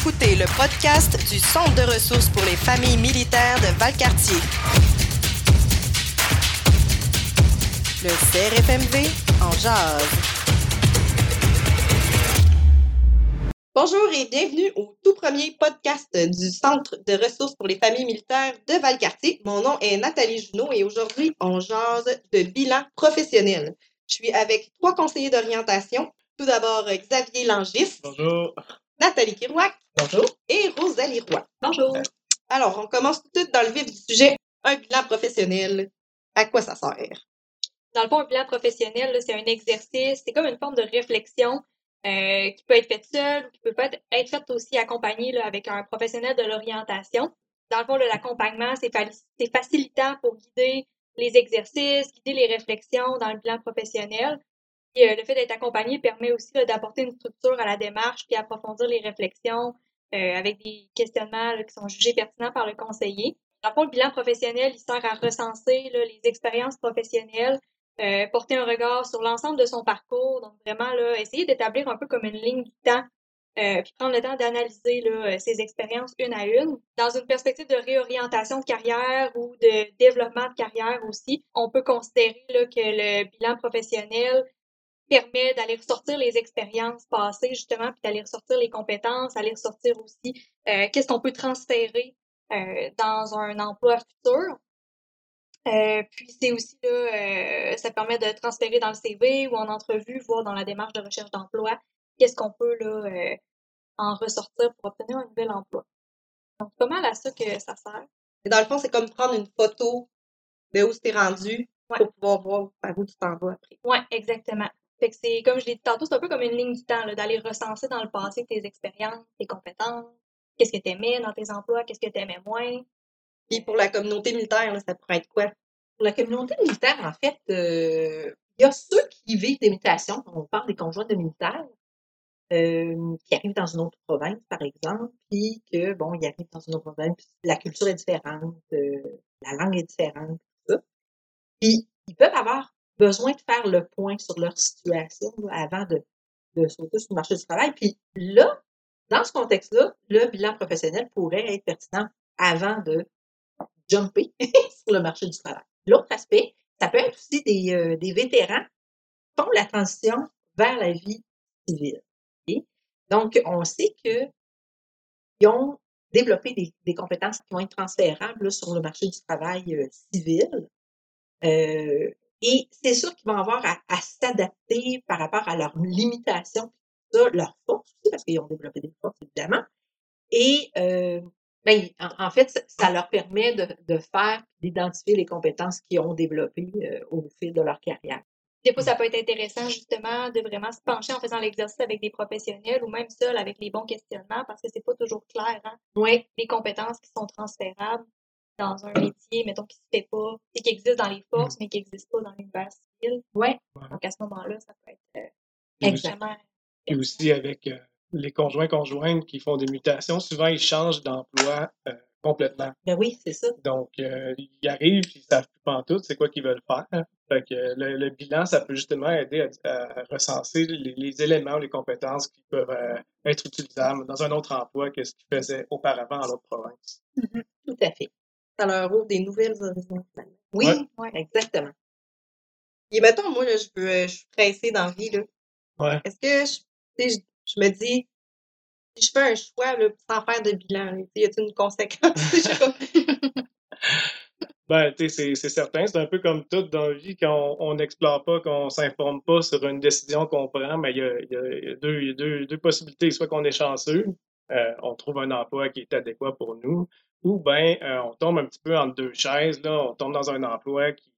écoutez le podcast du Centre de ressources pour les familles militaires de Valcartier. Le CRFMV en jazz. Bonjour et bienvenue au tout premier podcast du Centre de ressources pour les familles militaires de Valcartier. Mon nom est Nathalie Junot et aujourd'hui, on jase de bilan professionnel. Je suis avec trois conseillers d'orientation. Tout d'abord, Xavier Langis. Bonjour. Nathalie Kirouac. Bonjour. Et Rosalie Roy. Bonjour. Alors, on commence tout de suite dans le vif du sujet. Un bilan professionnel, à quoi ça sert? Dans le fond, un bilan professionnel, c'est un exercice, c'est comme une forme de réflexion euh, qui peut être faite seule ou qui peut être, être faite aussi accompagnée là, avec un professionnel de l'orientation. Dans le fond, l'accompagnement, c'est facilitant pour guider les exercices, guider les réflexions dans le bilan professionnel. Euh, le fait d'être accompagné permet aussi d'apporter une structure à la démarche puis approfondir les réflexions euh, avec des questionnements qui sont jugés pertinents par le conseiller. Dans le bilan professionnel, il sert à recenser les expériences professionnelles, euh, porter un regard sur l'ensemble de son parcours. Donc, vraiment, essayer d'établir un peu comme une ligne du temps, puis prendre le temps d'analyser ses expériences une à une. Dans une perspective de réorientation de carrière ou de développement de carrière aussi, on peut considérer que le bilan professionnel permet d'aller ressortir les expériences passées, justement, puis d'aller ressortir les compétences, d'aller ressortir aussi euh, qu'est-ce qu'on peut transférer euh, dans un emploi futur. Euh, puis c'est aussi là, ça permet de transférer dans le CV ou en entrevue, voire dans la démarche de recherche d'emploi, qu'est-ce qu'on peut là en ressortir pour obtenir un nouvel emploi. Donc, pas mal à ça que ça sert. Et dans le fond, c'est comme prendre une photo de où tu es rendu pour pouvoir voir à où tu t'en vas après. Oui, exactement. Fait que c'est, comme je l'ai dit tantôt, c'est un peu comme une ligne du temps, d'aller recenser dans le passé tes expériences, tes compétences, qu'est-ce que tu aimais dans tes emplois, qu'est-ce que tu aimais moins. Puis pour la communauté militaire, ça pourrait être quoi? Pour la communauté militaire, en fait, euh, il y a ceux qui vivent des mutations. On parle des conjoints de militaires. Euh, qui arrivent dans une autre province, par exemple, puis que, bon, ils arrivent dans une autre province, puis la culture est différente, euh, la langue est différente, tout ça. Puis, ils peuvent avoir besoin de faire le point sur leur situation avant de, sauter sur le marché du travail. Puis là, dans ce contexte-là, le bilan professionnel pourrait être pertinent avant de jumper sur le marché du travail. L'autre aspect, ça peut être aussi des, euh, vétérans qui font la transition vers la vie civile. Donc, on sait qu'ils ont développé des, des, compétences qui vont être transférables sur le marché du travail euh, civil. Euh, et c'est sûr qu'ils vont avoir à, s'adapter par rapport à leurs limitations, ça, leurs forces aussi, parce qu'ils ont développé des forces, évidemment. Et euh, ben, en, fait, ça leur permet de, de faire, d'identifier les compétences qu'ils ont développées euh, au fil de leur carrière. Des fois, ça peut être intéressant justement de vraiment se pencher en faisant l'exercice avec des professionnels ou même seul avec les bons questionnements parce que c'est pas toujours clair. Hein? Oui. Les compétences qui sont transférables dans un métier, mettons, qui se fait pas, qui existe dans les forces, mais qui n'existe pas dans l'univers civil. Ouais. Donc, à ce moment-là, ça peut être euh, extrêmement... Et aussi avec euh, les conjoints conjointes qui font des mutations, souvent ils changent d'emploi euh, complètement. Ben oui, c'est ça. Donc, ils arrivent, ils savent plus en tout, c'est quoi qu'ils veulent faire. Fait que le, le, bilan, ça peut justement aider à, à recenser les, les, éléments, les compétences qui peuvent euh, être utilisables dans un autre emploi que ce qu'ils faisaient auparavant dans l'autre province. Mm -hmm. Tout à fait ça leur ouvre des nouvelles horizons. Oui, ouais. exactement. Et mettons, moi, là, je, peux, je suis pressée dans la vie. Là. Ouais. Est-ce que je, je, je, me dis, si je fais un choix là, sans faire de bilan, y a-t-il une conséquence? ben, tu sais, c'est certain. C'est un peu comme tout dans la vie, quand on n'explore pas, qu'on s'informe pas sur une décision qu'on prend, mais il y a, y a, deux, y a deux, deux possibilités. Soit qu'on est chanceux, euh, on trouve un emploi qui est adéquat pour nous, ou bien euh, on tombe un petit peu entre deux chaises, là, on tombe dans un emploi qui,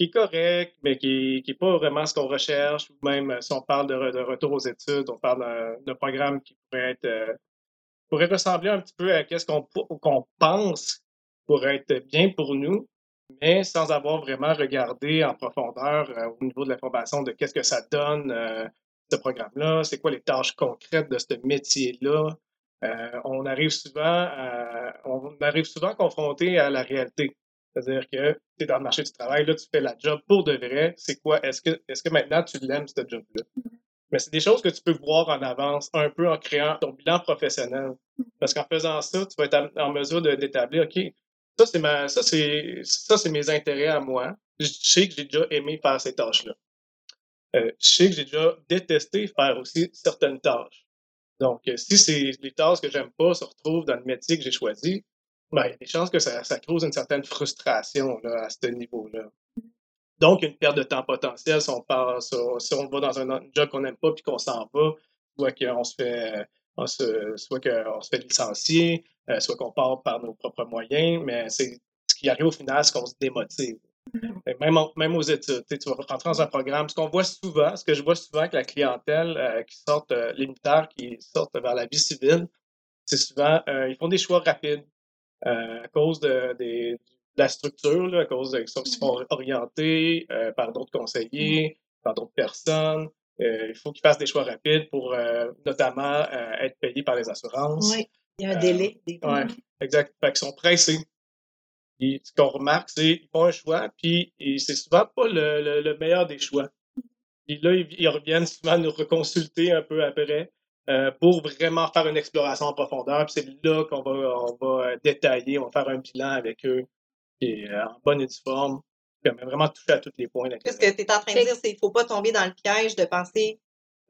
est correct, mais qui n'est pas vraiment ce qu'on recherche, ou même si on parle de, retour aux études, on parle d'un programme qui pourrait être euh, pourrait ressembler un petit peu à ce qu'on pense pourrait être bien pour nous, mais sans avoir vraiment regardé en profondeur euh, au niveau de la formation de qu'est-ce que ça donne euh, ce programme-là, c'est quoi les tâches concrètes de ce métier-là. Euh, on arrive souvent à, on arrive souvent confronté à la réalité. C'est-à-dire que tu es dans le marché du travail, là, tu fais la job pour de vrai. C'est quoi? Est-ce que, est-ce que maintenant tu l'aimes, ce job-là? Mais c'est des choses que tu peux voir en avance, un peu en créant ton bilan professionnel. Parce qu'en faisant ça, tu vas être en mesure d'établir, OK, ça, c'est ma, ça, c'est, ça, c'est mes intérêts à moi. Je sais que j'ai déjà aimé faire ces tâches-là. Euh, je sais que j'ai déjà détesté faire aussi certaines tâches. Donc, euh, si c'est les tâches que j'aime pas se retrouvent dans le métier que j'ai choisi, ben, il y a des chances que ça, ça cause une certaine frustration là, à ce niveau-là. Donc, une perte de temps potentiel si on, passe, si on va dans un job qu'on n'aime pas puis qu'on s'en va, soit qu'on se fait, soit qu'on se fait licencier, euh, soit qu'on part par nos propres moyens, mais c'est ce qui arrive au final, c'est qu'on se démotive. Même, même aux études, tu vas rentrer dans un programme. Ce qu'on voit souvent, ce que je vois souvent avec la clientèle euh, qui sortent, euh, les militaires qui sortent vers la vie civile, c'est souvent, ils font des choix rapides à cause de, de la structure, à cause de qu'ils sont orientés par d'autres conseillers, par d'autres personnes. il faut qu'ils fassent des choix rapides pour notamment être payés par les assurances. Oui, il y a un délai. Des oui, exact. Fait qu'ils sont pressés. Et ce qu'on remarque, c'est qu'ils font un choix, puis c'est souvent pas le, le, meilleur des choix. Puis là, ils, reviennent souvent nous reconsulter un peu après euh, pour vraiment faire une exploration en profondeur. Puis c'est là qu'on va, on va détailler, on va faire un bilan avec eux, puis, euh, en bonne et due forme, puis vraiment toucher à tous les points. Qu'est-ce que tu es en train de dire, c'est qu'il ne faut pas tomber dans le piège de penser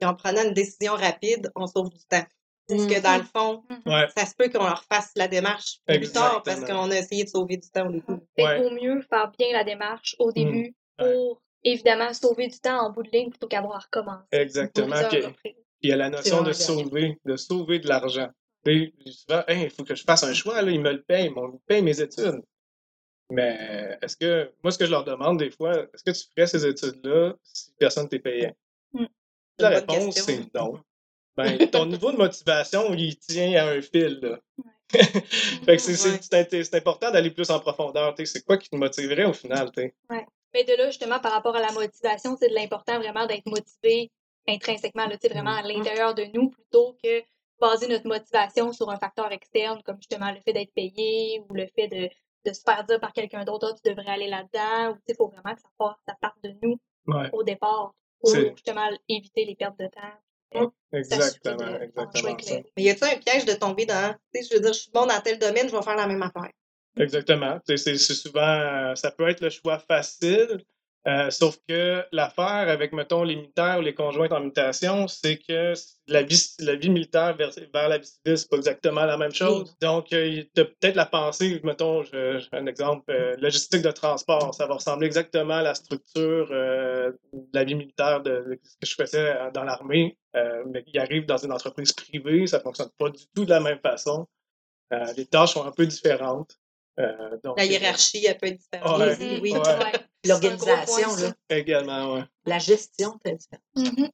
qu'en prenant une décision rapide, on sauve du temps. Parce que dans le fond, ouais. ça se peut qu'on leur fasse la démarche plus tard parce qu'on a essayé de sauver du temps au début. Il vaut mieux faire bien la démarche au début pour évidemment sauver du temps en bout de ligne plutôt qu'avoir recommencé. Exactement. Puis, il y a la notion de sauver, de sauver de l'argent. Souvent, il faut que je fasse un choix, là, ils me le payent, ils me payent mes études. Mais est-ce que, moi, ce que je leur demande des fois, est-ce que tu ferais ces études-là si personne ne t'est payé? Mmh. La réponse, c'est non ben, ton niveau de motivation, il tient à un fil. Là. fait que c'est important d'aller plus en profondeur. C'est quoi qui te motiverait au final? Ouais. Mais de là, justement, par rapport à la motivation, c'est de l'important vraiment d'être motivé intrinsèquement, là, vraiment à mm-hmm. l'intérieur de nous, plutôt que baser notre motivation sur un facteur externe, comme justement le fait d'être payé ou le fait de, de se faire dire par quelqu'un d'autre, oh, tu devrais aller là-dedans. Il faut vraiment que ça parte, ça parte de nous au départ pour justement éviter les pertes de temps Exactement, exactement. Mais y a-t-il un piège de tomber dans, tu sais, je veux dire, je suis bon dans tel domaine, je vais faire la même affaire. Exactement. C'est souvent, ça peut être le choix facile, euh, sauf que l'affaire avec, mettons, les militaires ou les conjointes en mutation, c'est que la vie, la vie militaire vers, vers la vie civile, c'est pas exactement la même chose. Donc, euh, tu as peut-être la pensée, mettons, je, un exemple, euh, logistique de transport, ça va ressembler exactement à la structure de la vie militaire de, ce que je faisais dans l'armée, mais il arrive dans une entreprise privée, ça fonctionne pas du tout de la même façon. les tâches sont un peu différentes. Euh, la hiérarchie, elle peut être différente. oui, L'organisation, là. Également, oui. La gestion peut. Mm.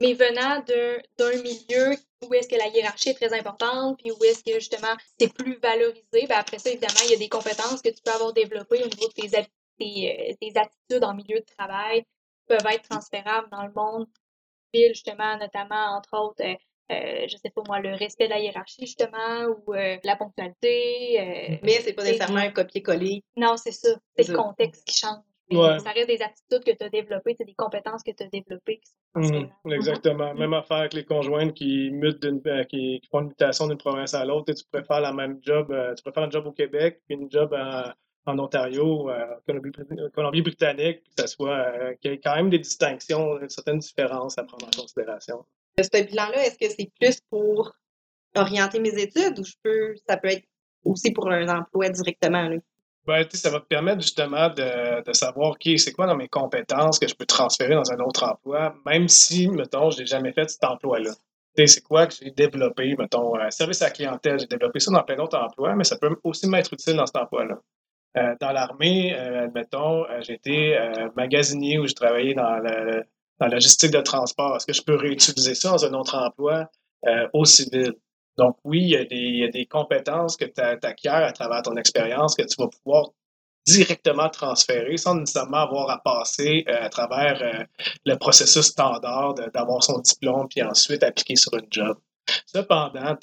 Mais venant d'un milieu où est-ce que la hiérarchie est très importante, puis où est-ce que justement c'est plus valorisé, ben après ça, évidemment, il y a des compétences que tu peux avoir développées au niveau de tes, tes, tes attitudes en milieu de travail qui peuvent être transférables dans le monde justement, notamment, entre autres, euh, je sais pas moi, le respect de la hiérarchie, justement, ou euh, la ponctualité. Euh, Mais c'est pas nécessairement un copier-coller. Non, c'est ça. C'est le contexte qui change. Ça reste des attitudes que tu as développées, c'est des compétences que tu as développées qui sont mmh, Exactement. Même affaire avec les conjoints qui mutent qui, font une mutation d'une province à l'autre. Tu préfères la même job, tu préfères un job au Québec, puis une job en Ontario, en Colombie-Britannique, que ça soit qu'il y ait quand même des distinctions, certaines différences à prendre en considération ce bilan-là, est-ce que c'est plus pour orienter mes études ou je peux, ça peut être aussi pour un emploi directement? Là? Ben, ça va te permettre justement de, de savoir, OK, c'est quoi dans mes compétences que je peux transférer dans un autre emploi, même si, mettons, je n'ai jamais fait cet emploi-là. C'est quoi que j'ai développé, mettons, un service à la clientèle, j'ai développé ça dans plein d'autres emplois, mais ça peut aussi m'être utile dans cet emploi-là. Euh, dans l'armée, euh, admettons, euh, j'ai été magasinier où j'ai travaillé dans le, dans la logistique de transport? Est-ce que je peux réutiliser ça dans un autre emploi euh, au civil? Donc oui, il y a des, il y a des compétences que tu acquiers à travers ton expérience que tu vas pouvoir directement transférer sans nécessairement avoir à passer euh, à travers euh, le processus standard d'avoir son diplôme puis ensuite appliquer sur une job. Cependant,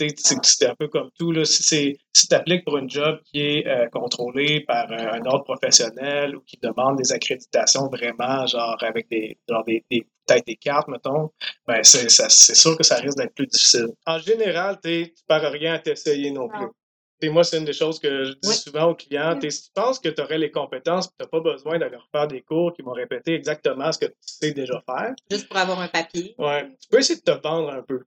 c'est un peu comme tout. Là, si si tu appliques pour une job qui est euh, contrôlée par euh, un ordre professionnel ou qui demande des accréditations vraiment, genre avec des, genre des, des- peut-être des cartes, mettons, ben c'est sûr que ça risque d'être plus difficile. En général, tu ne perds rien à t'essayer non plus. Et moi, c'est une des choses que je dis souvent aux clients. Si tu penses que tu aurais les compétences, tu n'as pas besoin d'aller refaire des cours qui vont répéter exactement ce que tu sais déjà faire. Juste pour avoir un papier. Ouais. Tu peux essayer de te vendre un peu.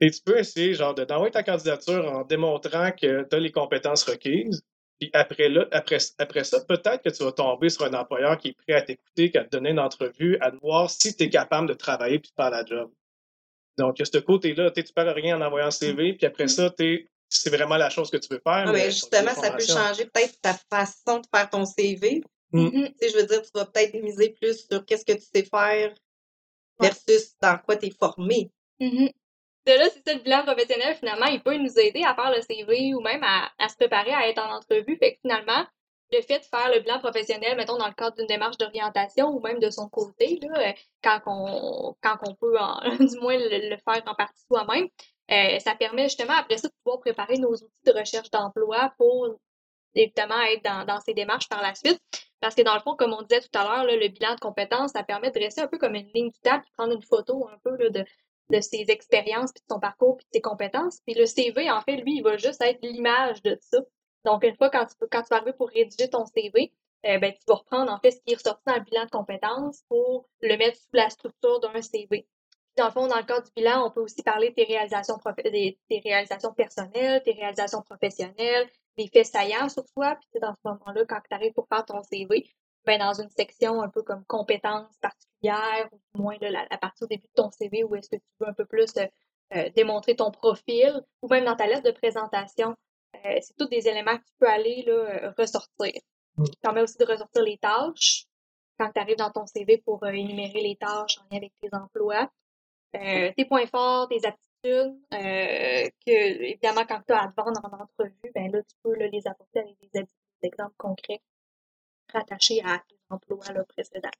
Et tu peux essayer, genre, de d'envoyer ta candidature en démontrant que tu as les compétences requises. Puis après, là, après, après ça, peut-être que tu vas tomber sur un employeur qui est prêt à t'écouter, qui a te donner une entrevue, à te voir si tu es capable de travailler puis de faire la job. Donc, il y a ce côté-là, tu ne perds rien en envoyant un CV, puis après ça, t'es- c'est vraiment la chose que tu veux faire. Ah, mais justement, ça peut changer. peut-être ta façon de faire ton CV. Mm. Tu sais, je veux dire, tu vas peut-être miser plus sur qu'est-ce que tu sais faire versus dans quoi tu es formé. Mhm. De là, c'est ça, le bilan professionnel, finalement, il peut nous aider à faire le CV ou même à, à se préparer à être en entrevue. Fait que finalement, le fait de faire le bilan professionnel, mettons, dans le cadre d'une démarche d'orientation ou même de son côté, là, euh, quand on, quand peut du moins le, faire en partie soi-même, euh, ça permet justement après ça de pouvoir préparer nos outils de recherche d'emploi pour évidemment être dans, dans ces démarches par la suite. Parce que dans le fond, comme on disait tout à l'heure, le bilan de compétences, ça permet de dresser un peu comme une ligne du table, puis prendre une photo un peu là, de, de ses expériences, puis de son parcours, puis de ses compétences. Puis le CV, en fait, lui, il va juste être l'image de ça. Donc, une fois quand tu, quand vas arriver pour rédiger ton CV, euh, ben, tu vas reprendre en fait ce qui est ressorti dans le bilan de compétences pour le mettre sous la structure d'un CV. Puis, dans le fond, dans le cadre du bilan, on peut aussi parler de tes réalisations, des, tes réalisations personnelles, tes réalisations professionnelles, des faits saillants sur toi. Puis sais, dans ce moment-là, quand tu arrives pour faire ton CV, ben, dans une section un peu comme compétences particulières, ou du moins là, la partie au début de ton CV où est-ce que tu veux un peu plus euh, euh, démontrer ton profil, ou même dans ta lettre de présentation. Euh, c'est tous des éléments que tu peux aller là, euh, ressortir. Mm. Ça permet aussi de ressortir les tâches quand tu arrives dans ton CV pour euh, énumérer les tâches en lien avec tes emplois. Euh, tes points forts, tes aptitudes, euh, que évidemment quand tu as à te vendre en entrevue, ben là, tu peux là, les apporter avec des exemples concrets rattachés à là, précédents.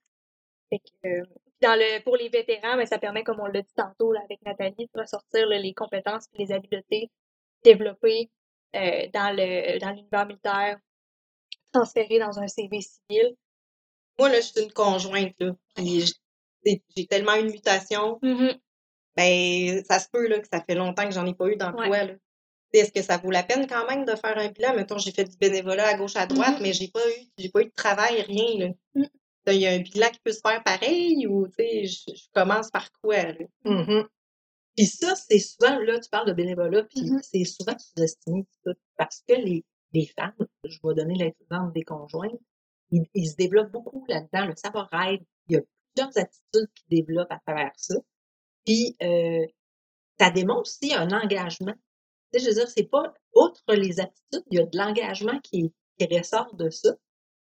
Fait que, euh, dans le, pour les vétérans, ben, ça permet, comme on l'a dit tantôt là, avec Nathalie, de ressortir là, les compétences et les habiletés développées euh, dans le dans l'univers militaire, transférées dans un CV civil. Moi, là, je suis une conjointe, là. J'ai tellement une mutation. Ben, ça se peut, là, que ça fait longtemps que j'en ai pas eu d'emploi, Ouais. Là. Est-ce que ça vaut la peine quand même de faire un bilan? Mettons, j'ai fait du bénévolat à gauche, à droite, Mhm. mais j'ai pas eu, j'ai pas eu de travail, rien, là. Mhm. Il y a un bilan qui peut se faire pareil ou, je, je commence par quoi, là? Mhm. Puis ça, c'est souvent, là, tu parles de bénévolat, puis Mhm. c'est souvent sous-estimé, parce que les, les femmes, je vais donner l'exemple des conjoints, ils, ils se développent beaucoup là-dedans, le savoir-être, il y a plusieurs attitudes qui développent à travers ça. Puis, euh, ça démontre aussi un engagement. Je veux dire, c'est pas, outre les attitudes, il y a de l'engagement qui, ressort de ça.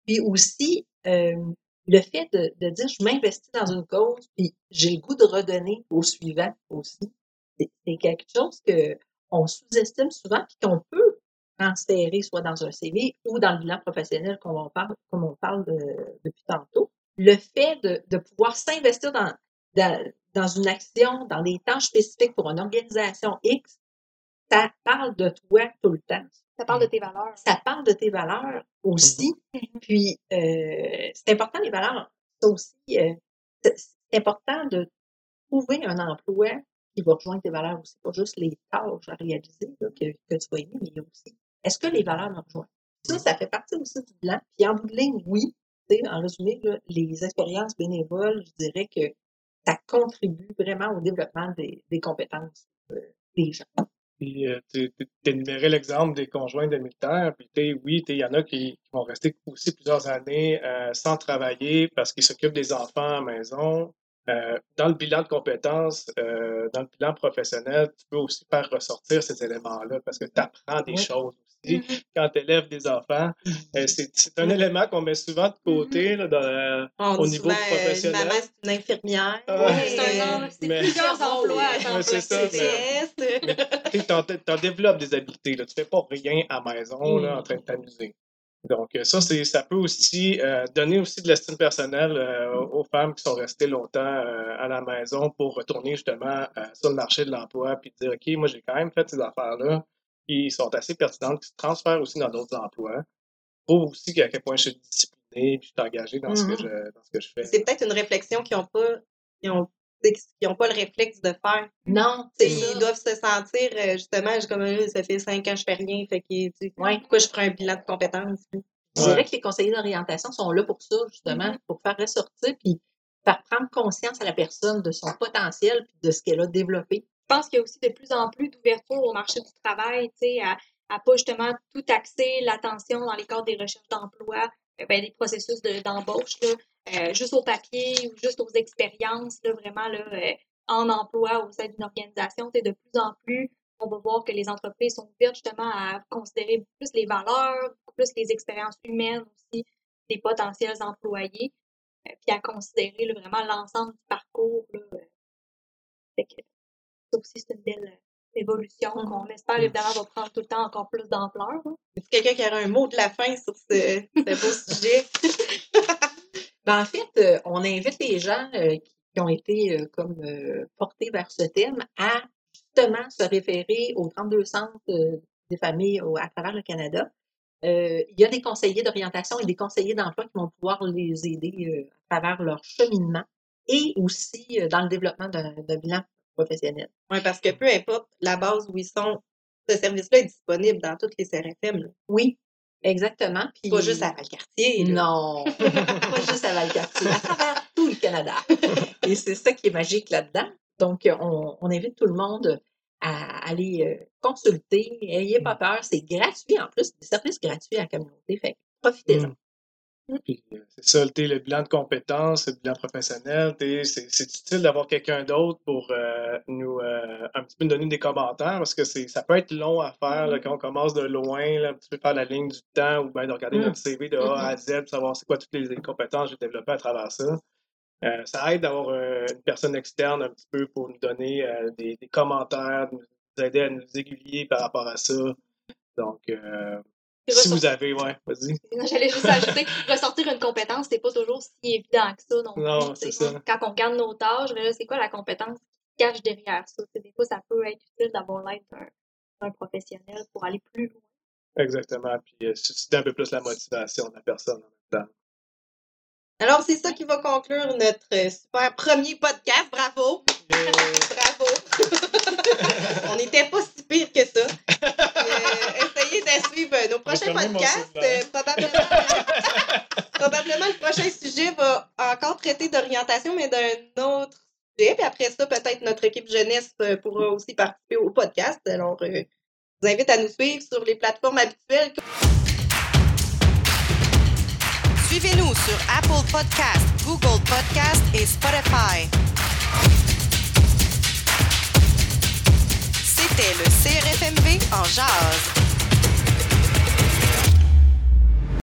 Puis aussi, le fait de, dire je m'investis dans une cause, puis j'ai le goût de redonner au suivant aussi, c'est quelque chose que on sous-estime souvent, puis qu'on peut transférer soit dans un CV ou dans le bilan professionnel comme on parle, comme on parle de- depuis tantôt. Le fait de, pouvoir s'investir dans, dans, dans une action, dans des tâches spécifiques pour une organisation X, ça parle de toi tout le temps Ça parle de tes valeurs. ça parle de tes valeurs aussi. Puis, euh, c'est important, les valeurs. Ça aussi, euh, c'est c'est important de trouver un emploi qui va rejoindre tes valeurs aussi. Pas juste les tâches à réaliser là, que, que tu vas aimer, mais il y a aussi, est-ce que les valeurs me rejoignent? Ça, ça fait partie aussi du bilan. Puis, en bout de ligne, oui. Tu sais, En résumé, là, les expériences bénévoles, je dirais que ça contribue vraiment au développement des, des compétences euh, des gens. Puis, euh, tu énuméré l'exemple des conjoints de militaires. Puis, t'sais, oui, il y en a qui, qui vont rester aussi plusieurs années euh, sans travailler parce qu'ils s'occupent des enfants à la maison. Euh, dans le bilan de compétences, euh, dans le bilan professionnel, tu peux aussi faire ressortir ces éléments-là parce que tu apprends des Oui. choses Mhm. Quand tu élèves des enfants, euh, c'est c'est un élément qu'on met souvent de côté là, dans On Au niveau euh, professionnel. Maman, c'est une infirmière. Ah, Ouais, c'est un Euh, an- c'est mais- plusieurs emplois à temps Ouais, c'est ça. Tu t'en développes des habiletés. Là. Tu fais pas rien à maison là, en train de t'amuser. Donc, euh, ça, c'est, ça peut aussi euh, donner aussi de l'estime personnelle euh, aux femmes qui sont restées longtemps euh, à la maison pour retourner justement euh, sur le marché de l'emploi puis dire, OK, moi, j'ai quand même fait ces affaires-là qui sont assez pertinentes, qui se transfèrent aussi dans d'autres emplois. Prouve aussi à quel point je suis discipliné puis je suis engagé dans, ce, que Mhm. je, dans ce que je fais. C'est peut-être une réflexion qu'ils n'ont pas, ils ont, qu'ils ont pas le réflexe de faire. Non. Ils doivent se sentir, euh, justement, comme là, ça fait cinq ans que je fais rien, fait que, tu sais, Ouais. pourquoi je ferais un bilan de compétences? Je dirais que les conseillers d'orientation sont là pour ça, justement, Mhm. pour faire ressortir puis faire prendre conscience à la personne de son potentiel puis de ce qu'elle a développé. Je pense qu'il y a aussi de plus en plus d'ouverture au marché du travail, à, à pas justement tout axer l'attention dans les cadres des recherches d'emploi, euh, ben, des processus de- d'embauche, là, euh, juste au papier ou juste aux expériences, là, vraiment là, euh, en emploi au sein d'une organisation. De plus en plus, on va voir que les entreprises sont ouvertes justement à considérer plus les valeurs, plus les expériences humaines aussi des potentiels employés, euh, puis à considérer là, vraiment l'ensemble du parcours. Là, euh. Ça aussi, c'est une belle évolution Mhm. qu'on espère évidemment va prendre tout le temps encore plus d'ampleur. Est-ce quelqu'un qui aurait un mot de la fin sur ce, ce beau sujet? Ben, en fait, euh, on invite les gens euh, qui ont été euh, comme portés vers ce thème à justement se référer aux 32 centres des familles à travers le Canada. Euh, il y a des conseillers d'orientation et des conseillers d'emploi qui vont pouvoir les aider euh, à travers leur cheminement et aussi euh, dans le développement d'un bilan professionnel. Oui, parce que peu importe la base où ils sont, ce service-là est disponible dans toutes les CRFM. là. Oui, exactement. Puis, Pas juste à Valcartier. Non, pas juste à Valcartier, à travers tout le Canada. Et c'est ça qui est magique là-dedans. Donc, on, on invite tout le monde à aller euh, consulter. Ayez pas peur, c'est gratuit en plus, des services gratuits à la communauté. Fait que profitez-en. Mm. Puis, euh, c'est ça, le bilan de compétences, le bilan professionnel, c'est utile d'avoir quelqu'un d'autre pour euh, nous euh, un petit peu nous donner des commentaires parce que ça peut être long à faire là, quand on commence de loin, là, un petit peu faire la ligne du temps ou bien de regarder Mm. notre CV de A à Z, pour savoir c'est quoi toutes les compétences que j'ai développées à travers ça. Euh, ça aide d'avoir une personne externe un petit peu pour nous donner des, des commentaires, nous aider à nous aiguiller par rapport à ça. Donc, euh, si vous avez, ouais, vas-y. J'allais juste ajouter ressortir une compétence, c'est pas toujours si évident que ça non plus. Non, c'est ça. Quand on regarde nos tâches, mais là, c'est quoi la compétence qui se cache derrière ça? Tu sais, des fois, ça peut être utile d'avoir l'aide d'un d'un professionnel pour aller plus loin. Exactement. Puis euh, susciter un peu plus la motivation de la personne en même temps. Alors, c'est ça qui va conclure notre euh, super premier podcast. Bravo! Bravo! On n'était pas si pire que ça. Euh, essayez de suivre euh. Euh, probablement, le prochain sujet va encore traiter d'orientation, mais d'un autre sujet. Puis après ça, peut-être notre équipe jeunesse euh, pourra aussi participer au podcast. Alors, euh, je vous invite à nous suivre sur les plateformes habituelles. Suivez-nous sur Apple Podcast, Google Podcast et Spotify. C'était le CRFMV en jazz.